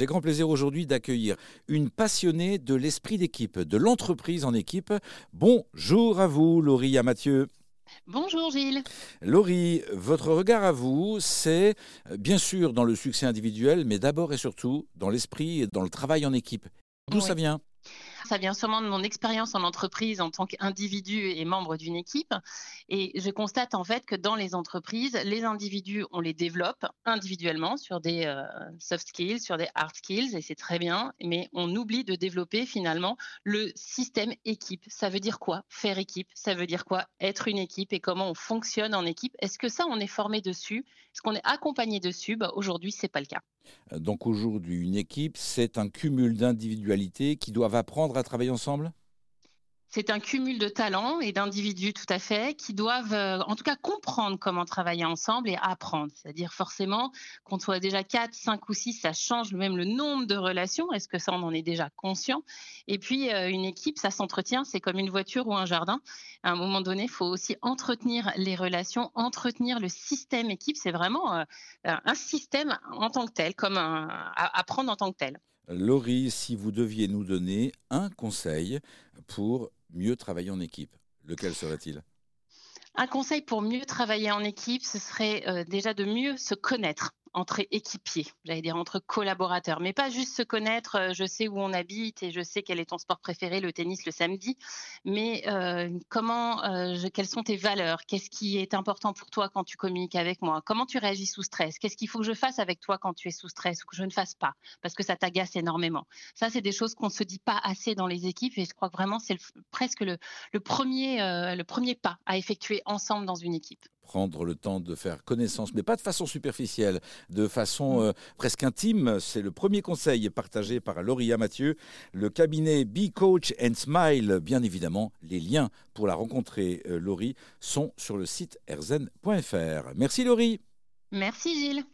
J'ai grand plaisir aujourd'hui d'accueillir une passionnée de l'esprit d'équipe, de l'entreprise en équipe. Bonjour à vous, Laurie Mathieu. Bonjour Gilles. Laurie, votre regard à vous, c'est euh, bien sûr dans le succès individuel, mais d'abord et surtout dans l'esprit et dans le travail en équipe. D'où ça vient? Ça vient sûrement de mon expérience en entreprise en tant qu'individu et membre d'une équipe. Et je constate en fait que dans les entreprises, les individus, on les développe individuellement sur des euh, soft skills, sur des hard skills, et c'est très bien, mais on oublie de développer finalement le système équipe. Ça veut dire quoi Faire équipe, ça veut dire quoi Être une équipe? Et comment on fonctionne en équipe? Est-ce que ça, on est formé dessus? Est-ce qu'on est accompagné dessus? Bah, Aujourd'hui, ce n'est pas le cas. Donc aujourd'hui, une équipe, c'est un cumul d'individualités qui doivent apprendre à travailler ensemble? C'est un cumul de talents et d'individus tout à fait qui doivent, euh, en tout cas, comprendre comment travailler ensemble et apprendre. C'est-à-dire forcément, qu'on soit déjà 4, 5 ou 6, ça change même le nombre de relations. Est-ce que ça, on en est déjà conscient? Et puis, euh, une équipe, ça s'entretient, c'est comme une voiture ou un jardin. À un moment donné, il faut aussi entretenir les relations, entretenir le système équipe. C'est vraiment euh, un système en tant que tel, comme un, apprendre en tant que tel. Laurie, si vous deviez nous donner un conseil pour mieux travailler en équipe, lequel serait-il? Un conseil pour mieux travailler en équipe, ce serait euh, déjà de mieux se connaître entre équipiers, j'allais dire entre collaborateurs, mais pas juste se connaître, euh, je sais où on habite et je sais quel est ton sport préféré, le tennis le samedi, mais euh, comment, euh, quelles sont tes valeurs, qu'est-ce qui est important pour toi quand tu communiques avec moi, comment tu réagis sous stress, qu'est-ce qu'il faut que je fasse avec toi quand tu es sous stress ou que je ne fasse pas, parce que ça t'agace énormément. Ça, c'est des choses qu'on ne se dit pas assez dans les équipes et je crois que vraiment c'est presque le, premier, le premier pas à effectuer ensemble dans une équipe prendre le temps de faire connaissance, mais pas de façon superficielle, de façon mm. euh, presque intime. C'est le premier conseil partagé par Lauria Mathieu, le cabinet Be Coach and Smile. Bien évidemment, les liens pour la rencontrer, euh, Laurie, sont sur le site erzen.fr. Merci Laurie. Merci Gilles.